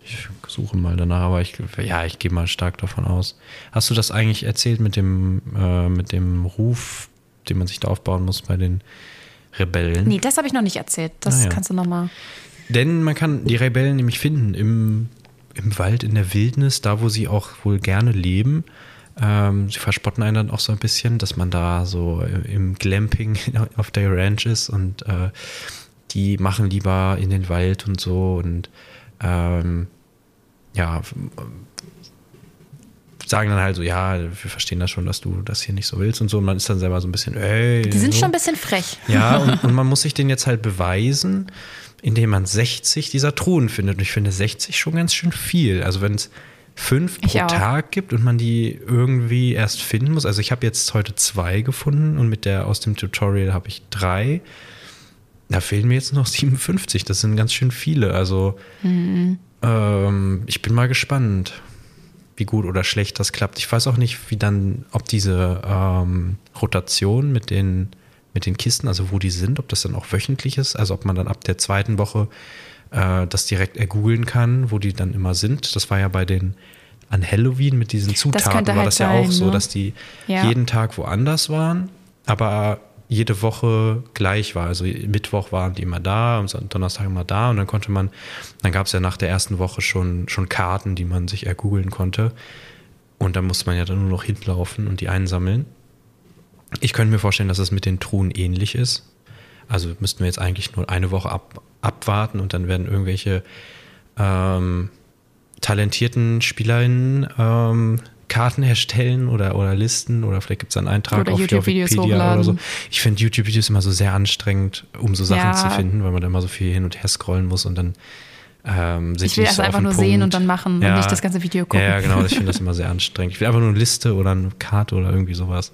Ich suche mal danach, aber ich, ja, ich gehe mal stark davon aus. Hast du das eigentlich erzählt mit dem, äh, mit dem Ruf, den man sich da aufbauen muss bei den Rebellen? Nee, das habe ich noch nicht erzählt. Das naja. kannst du nochmal. Denn man kann die Rebellen nämlich finden im im Wald, in der Wildnis, da wo sie auch wohl gerne leben. Ähm, sie verspotten einen dann auch so ein bisschen, dass man da so im Glamping *laughs* auf der Ranch ist und äh, die machen lieber in den Wald und so und ähm, ja, sagen dann halt so, ja, wir verstehen das schon, dass du das hier nicht so willst und so. Und man ist dann selber so ein bisschen, ey. Die sind so. schon ein bisschen frech. Ja, *laughs* und, und man muss sich den jetzt halt beweisen indem man 60 dieser Truhen findet. Und ich finde 60 schon ganz schön viel. Also wenn es fünf pro Tag gibt und man die irgendwie erst finden muss. Also ich habe jetzt heute zwei gefunden und mit der aus dem Tutorial habe ich drei. Da fehlen mir jetzt noch *laughs* 57. Das sind ganz schön viele. Also mhm. ähm, ich bin mal gespannt, wie gut oder schlecht das klappt. Ich weiß auch nicht, wie dann, ob diese ähm, Rotation mit den, mit den Kisten, also wo die sind, ob das dann auch wöchentlich ist. Also ob man dann ab der zweiten Woche äh, das direkt ergoogeln kann, wo die dann immer sind. Das war ja bei den an Halloween mit diesen Zutaten war halt das ja sein, auch so, ne? dass die ja. jeden Tag woanders waren, aber jede Woche gleich war. Also Mittwoch waren die immer da, am Donnerstag immer da und dann konnte man, dann gab es ja nach der ersten Woche schon, schon Karten, die man sich ergoogeln konnte. Und dann musste man ja dann nur noch hinlaufen und die einsammeln. Ich könnte mir vorstellen, dass es mit den Truhen ähnlich ist. Also müssten wir jetzt eigentlich nur eine Woche ab, abwarten und dann werden irgendwelche ähm, talentierten SpielerInnen ähm, Karten erstellen oder, oder Listen oder vielleicht gibt es einen Eintrag oder auf Wikipedia oder so. Ich finde YouTube-Videos immer so sehr anstrengend, um so Sachen ja. zu finden, weil man da immer so viel hin und her scrollen muss und dann ähm, sich Ich will das so einfach nur Punkt. sehen und dann machen ja. und nicht das ganze Video gucken. Ja, genau, ich finde das *laughs* immer sehr anstrengend. Ich will einfach nur eine Liste oder eine Karte oder irgendwie sowas,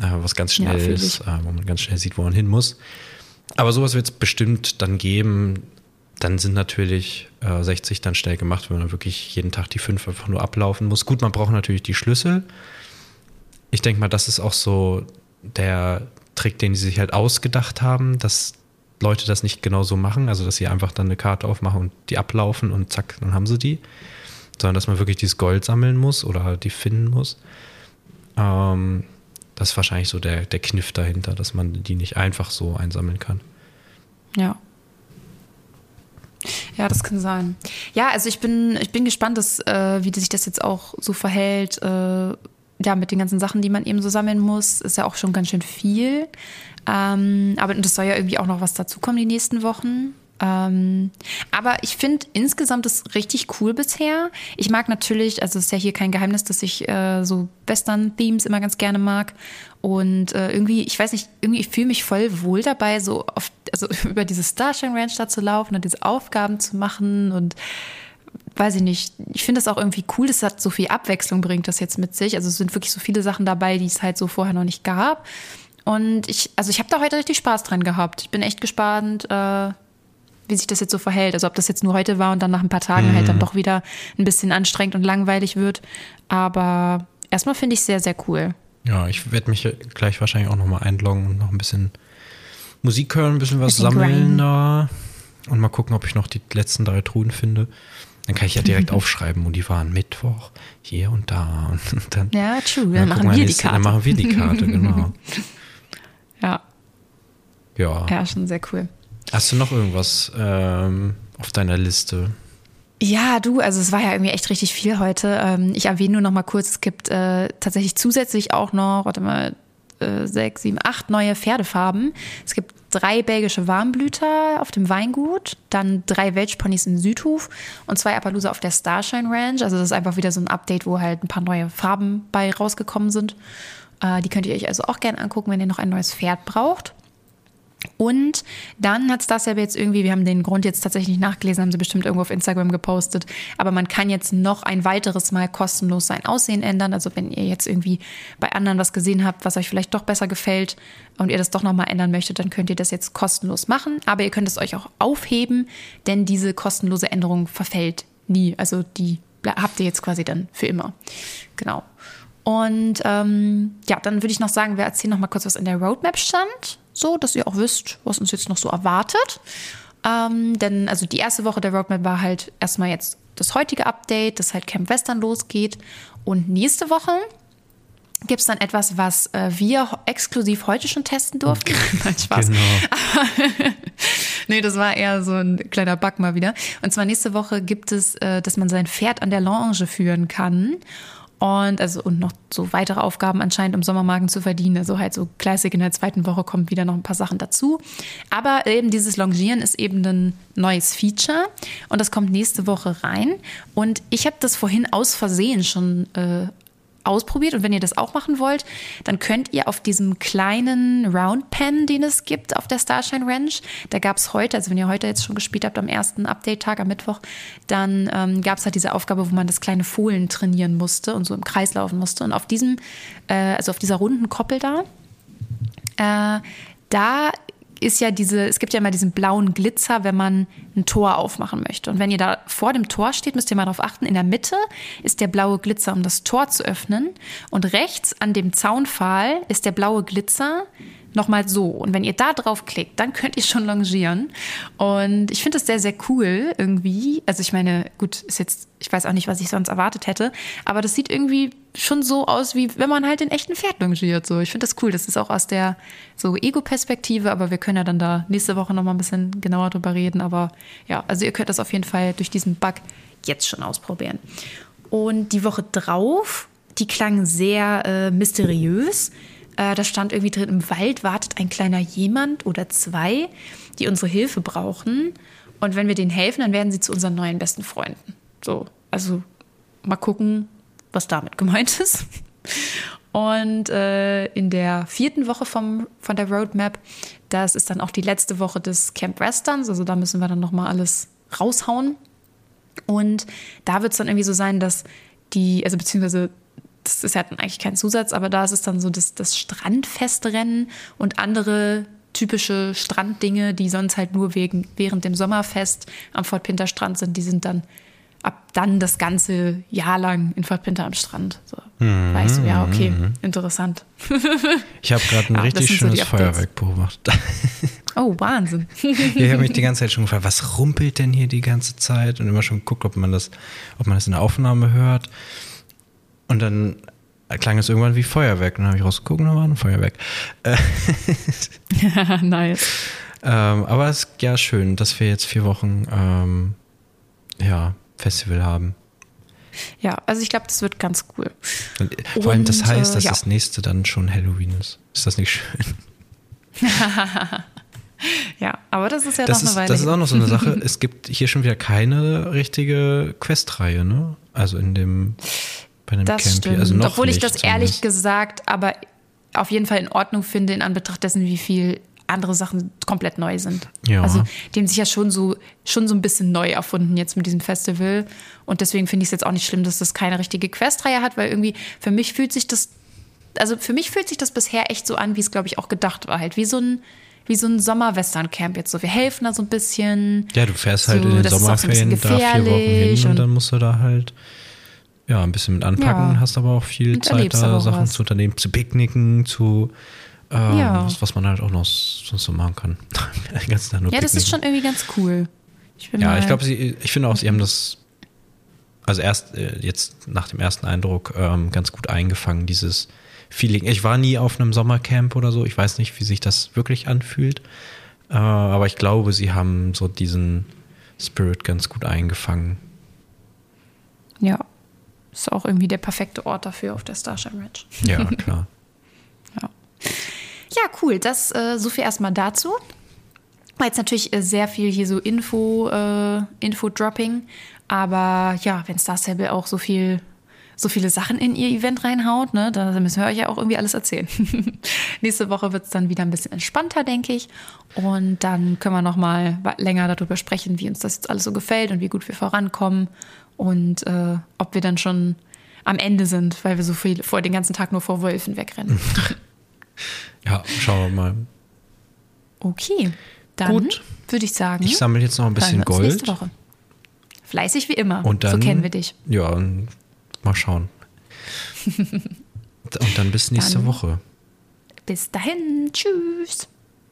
äh, was ganz schnell ja, ist, äh, wo man ganz schnell sieht, wo man hin muss. Aber sowas wird es bestimmt dann geben. Dann sind natürlich äh, 60 dann schnell gemacht, wenn man wirklich jeden Tag die fünf einfach nur ablaufen muss. Gut, man braucht natürlich die Schlüssel. Ich denke mal, das ist auch so der Trick, den sie sich halt ausgedacht haben, dass Leute das nicht genau so machen, also dass sie einfach dann eine Karte aufmachen und die ablaufen und zack, dann haben sie die. Sondern dass man wirklich dieses Gold sammeln muss oder halt die finden muss. Ähm, das ist wahrscheinlich so der, der Kniff dahinter, dass man die nicht einfach so einsammeln kann. Ja. Ja, das kann sein. Ja, also ich bin, ich bin gespannt, dass, äh, wie sich das jetzt auch so verhält. Äh, ja, mit den ganzen Sachen, die man eben so sammeln muss, ist ja auch schon ganz schön viel. Ähm, aber das soll ja irgendwie auch noch was dazukommen die nächsten Wochen. Ähm, aber ich finde insgesamt das richtig cool bisher. Ich mag natürlich, also ist ja hier kein Geheimnis, dass ich äh, so Western-Themes immer ganz gerne mag. Und äh, irgendwie, ich weiß nicht, irgendwie fühle mich voll wohl dabei, so oft, also *laughs* über diese Starshine Ranch da zu laufen und diese Aufgaben zu machen und weiß ich nicht, ich finde das auch irgendwie cool, dass das so viel Abwechslung bringt, das jetzt mit sich. Also es sind wirklich so viele Sachen dabei, die es halt so vorher noch nicht gab. Und ich, also ich habe da heute richtig Spaß dran gehabt. Ich bin echt gespannt, äh, wie sich das jetzt so verhält. Also ob das jetzt nur heute war und dann nach ein paar Tagen mhm. halt dann mhm. doch wieder ein bisschen anstrengend und langweilig wird. Aber erstmal finde ich es sehr, sehr cool. Ja, ich werde mich gleich wahrscheinlich auch nochmal einloggen und noch ein bisschen Musik hören, ein bisschen was bisschen sammeln da. Und mal gucken, ob ich noch die letzten drei Truhen finde. Dann kann ich ja direkt *laughs* aufschreiben, wo die waren. Mittwoch, hier und da. *laughs* Und dann, ja, true. Dann, dann machen wir die Karte. Dann machen wir die Karte, genau. *laughs* ja. Ja. Ja, schon sehr cool. Hast du noch irgendwas ähm, auf deiner Liste? Ja, du, also es war ja irgendwie echt richtig viel heute. Ähm, ich erwähne nur noch mal kurz, es gibt äh, tatsächlich zusätzlich auch noch, warte mal, äh, sechs, sieben, acht neue Pferdefarben. Es gibt drei belgische Warmblüter auf dem Weingut, dann drei Welchponys in Südhof und zwei Appaloosa auf der Starshine Ranch. Also das ist einfach wieder so ein Update, wo halt ein paar neue Farben bei rausgekommen sind. Äh, die könnt ihr euch also auch gerne angucken, wenn ihr noch ein neues Pferd braucht. Und dann hat Starstep jetzt irgendwie, wir haben den Grund jetzt tatsächlich nicht nachgelesen, haben sie bestimmt irgendwo auf Instagram gepostet, aber man kann jetzt noch ein weiteres Mal kostenlos sein Aussehen ändern. Also wenn ihr jetzt irgendwie bei anderen was gesehen habt, was euch vielleicht doch besser gefällt und ihr das doch nochmal ändern möchtet, dann könnt ihr das jetzt kostenlos machen. Aber ihr könnt es euch auch aufheben, denn diese kostenlose Änderung verfällt nie. Also die habt ihr jetzt quasi dann für immer. Genau. Und ähm, ja, dann würde ich noch sagen, wir erzählen noch mal kurz, was in der Roadmap stand so dass ihr auch wisst, was uns jetzt noch so erwartet. Ähm, denn also die erste Woche der Roadmap war halt erstmal jetzt das heutige Update, dass halt Camp Western losgeht. Und nächste Woche gibt es dann etwas, was äh, wir exklusiv heute schon testen durften. *laughs* Nein, Spaß. Genau. *laughs* nee, das war eher so ein kleiner Bug mal wieder. Und zwar nächste Woche gibt es, äh, dass man sein Pferd an der Longe führen kann. Und also und noch so weitere Aufgaben anscheinend, um Sommermarken zu verdienen. Also halt so Classic in der zweiten Woche kommt wieder noch ein paar Sachen dazu. Aber eben dieses Longieren ist eben ein neues Feature und das kommt nächste Woche rein. Und ich habe das vorhin aus Versehen schon äh, ausprobiert. Und wenn ihr das auch machen wollt, dann könnt ihr auf diesem kleinen Round Pen, den es gibt auf der Starshine Ranch, da gab es heute, also wenn ihr heute jetzt schon gespielt habt am ersten Update-Tag am Mittwoch, dann ähm, gab es halt diese Aufgabe, wo man das kleine Fohlen trainieren musste und so im Kreis laufen musste. Und auf diesem, äh, also auf dieser runden Koppel da, äh, da ist ja diese, es gibt ja immer diesen blauen Glitzer, wenn man ein Tor aufmachen möchte. Und wenn ihr da vor dem Tor steht, müsst ihr mal darauf achten, in der Mitte ist der blaue Glitzer, um das Tor zu öffnen. Und rechts an dem Zaunpfahl ist der blaue Glitzer, nochmal so. Und wenn ihr da drauf klickt, dann könnt ihr schon longieren. Und ich finde das sehr, sehr cool irgendwie. Also ich meine, gut, ist jetzt, ich weiß auch nicht, was ich sonst erwartet hätte, aber das sieht irgendwie schon so aus, wie wenn man halt den echten Pferd longiert. So, ich finde das cool. Das ist auch aus der so Ego-Perspektive, aber wir können ja dann da nächste Woche nochmal ein bisschen genauer drüber reden. Aber ja, also ihr könnt das auf jeden Fall durch diesen Bug jetzt schon ausprobieren. Und die Woche drauf, die klang sehr äh, mysteriös. Äh, da stand irgendwie drin, im Wald wartet ein kleiner jemand oder zwei, die unsere Hilfe brauchen. Und wenn wir denen helfen, dann werden sie zu unseren neuen besten Freunden. So, also mal gucken, was damit gemeint ist. Und äh, in der vierten Woche vom, von der Roadmap, das ist dann auch die letzte Woche des Camp Westerns, also da müssen wir dann nochmal alles raushauen. Und da wird es dann irgendwie so sein, dass die, also beziehungsweise das ist ja eigentlich kein Zusatz, aber da ist es dann so das, das Strandfestrennen und andere typische Stranddinge, die sonst halt nur wegen, während dem Sommerfest am Fort Pinter Strand sind, die sind dann ab dann das ganze Jahr lang in Fort Pinter am Strand. So. Mhm. Weißt du, ja, okay, interessant. *laughs* Ich habe gerade ein ja, richtig schönes so Feuerwerk beobachtet. *laughs* Oh, Wahnsinn. ich habe mich die ganze Zeit schon gefragt, was rumpelt denn hier die ganze Zeit? Und immer schon geguckt, ob man das, ob man das in der Aufnahme hört. Und dann klang es irgendwann wie Feuerwerk. Und dann habe ich rausgeguckt und da war ein Feuerwerk. *laughs* nice. Ähm, aber es ist ja schön, dass wir jetzt vier Wochen ähm, ja, Festival haben. Ja, also ich glaube, das wird ganz cool. Und, vor allem, das heißt, dass äh, ja. das nächste dann schon Halloween ist. Ist das nicht schön? *laughs* ja, aber das ist ja das noch ist, eine Weile. Das ist auch noch so eine Sache. *laughs* Es gibt hier schon wieder keine richtige Questreihe, ne? Also in dem bei einem das Camp also stimmt. Obwohl ich das zumindest. ehrlich gesagt aber auf jeden Fall in Ordnung finde, in Anbetracht dessen, wie viel andere Sachen komplett neu sind. Ja. Also die haben sich ja schon so, schon so ein bisschen neu erfunden jetzt mit diesem Festival. Und deswegen finde ich es jetzt auch nicht schlimm, dass das keine richtige Questreihe hat, weil irgendwie für mich fühlt sich das, also für mich fühlt sich das bisher echt so an, wie es, glaube ich, auch gedacht war. Halt wie so ein, wie so ein Sommer-Western-Camp jetzt so. Wir helfen da so ein bisschen. Ja, du fährst halt so, in den Sommerferien da vier Wochen hin und, und dann musst du da halt ja, ein bisschen mit anpacken, ja. hast aber auch viel und Zeit, da Sachen was. zu unternehmen, zu picknicken, zu ähm, ja. was, was, man halt auch noch sonst so machen kann. *laughs* ja, das ist schon irgendwie ganz cool. Ich ja, ich glaube, ich finde auch, sie haben das, also erst äh, jetzt nach dem ersten Eindruck ähm, ganz gut eingefangen, dieses Feeling. Ich war nie auf einem Sommercamp oder so, ich weiß nicht, wie sich das wirklich anfühlt, äh, aber ich glaube, sie haben so diesen Spirit ganz gut eingefangen. Ja, ist auch irgendwie der perfekte Ort dafür auf der Starshine Ranch. Ja, *laughs* klar. ja. ja, cool. Das äh, so viel erstmal dazu. War jetzt natürlich äh, sehr viel hier so Info, äh, Info-Dropping. Aber ja, wenn Star Stable auch so viel so viele Sachen in ihr Event reinhaut, ne, da müssen wir euch ja auch irgendwie alles erzählen. *laughs* Nächste Woche wird es dann wieder ein bisschen entspannter, denke ich. Und dann können wir noch mal länger darüber sprechen, wie uns das jetzt alles so gefällt und wie gut wir vorankommen und äh, ob wir dann schon am Ende sind, weil wir so viel vor den ganzen Tag nur vor Wölfen wegrennen. *laughs* ja, schauen wir mal. Okay, dann würde ich sagen. Ich sammle jetzt noch ein bisschen Gold. Nächste Woche. Fleißig wie immer. Und dann, so kennen wir dich. Ja, mal schauen. *laughs* und dann bis nächste dann, Woche. Bis dahin. Tschüss.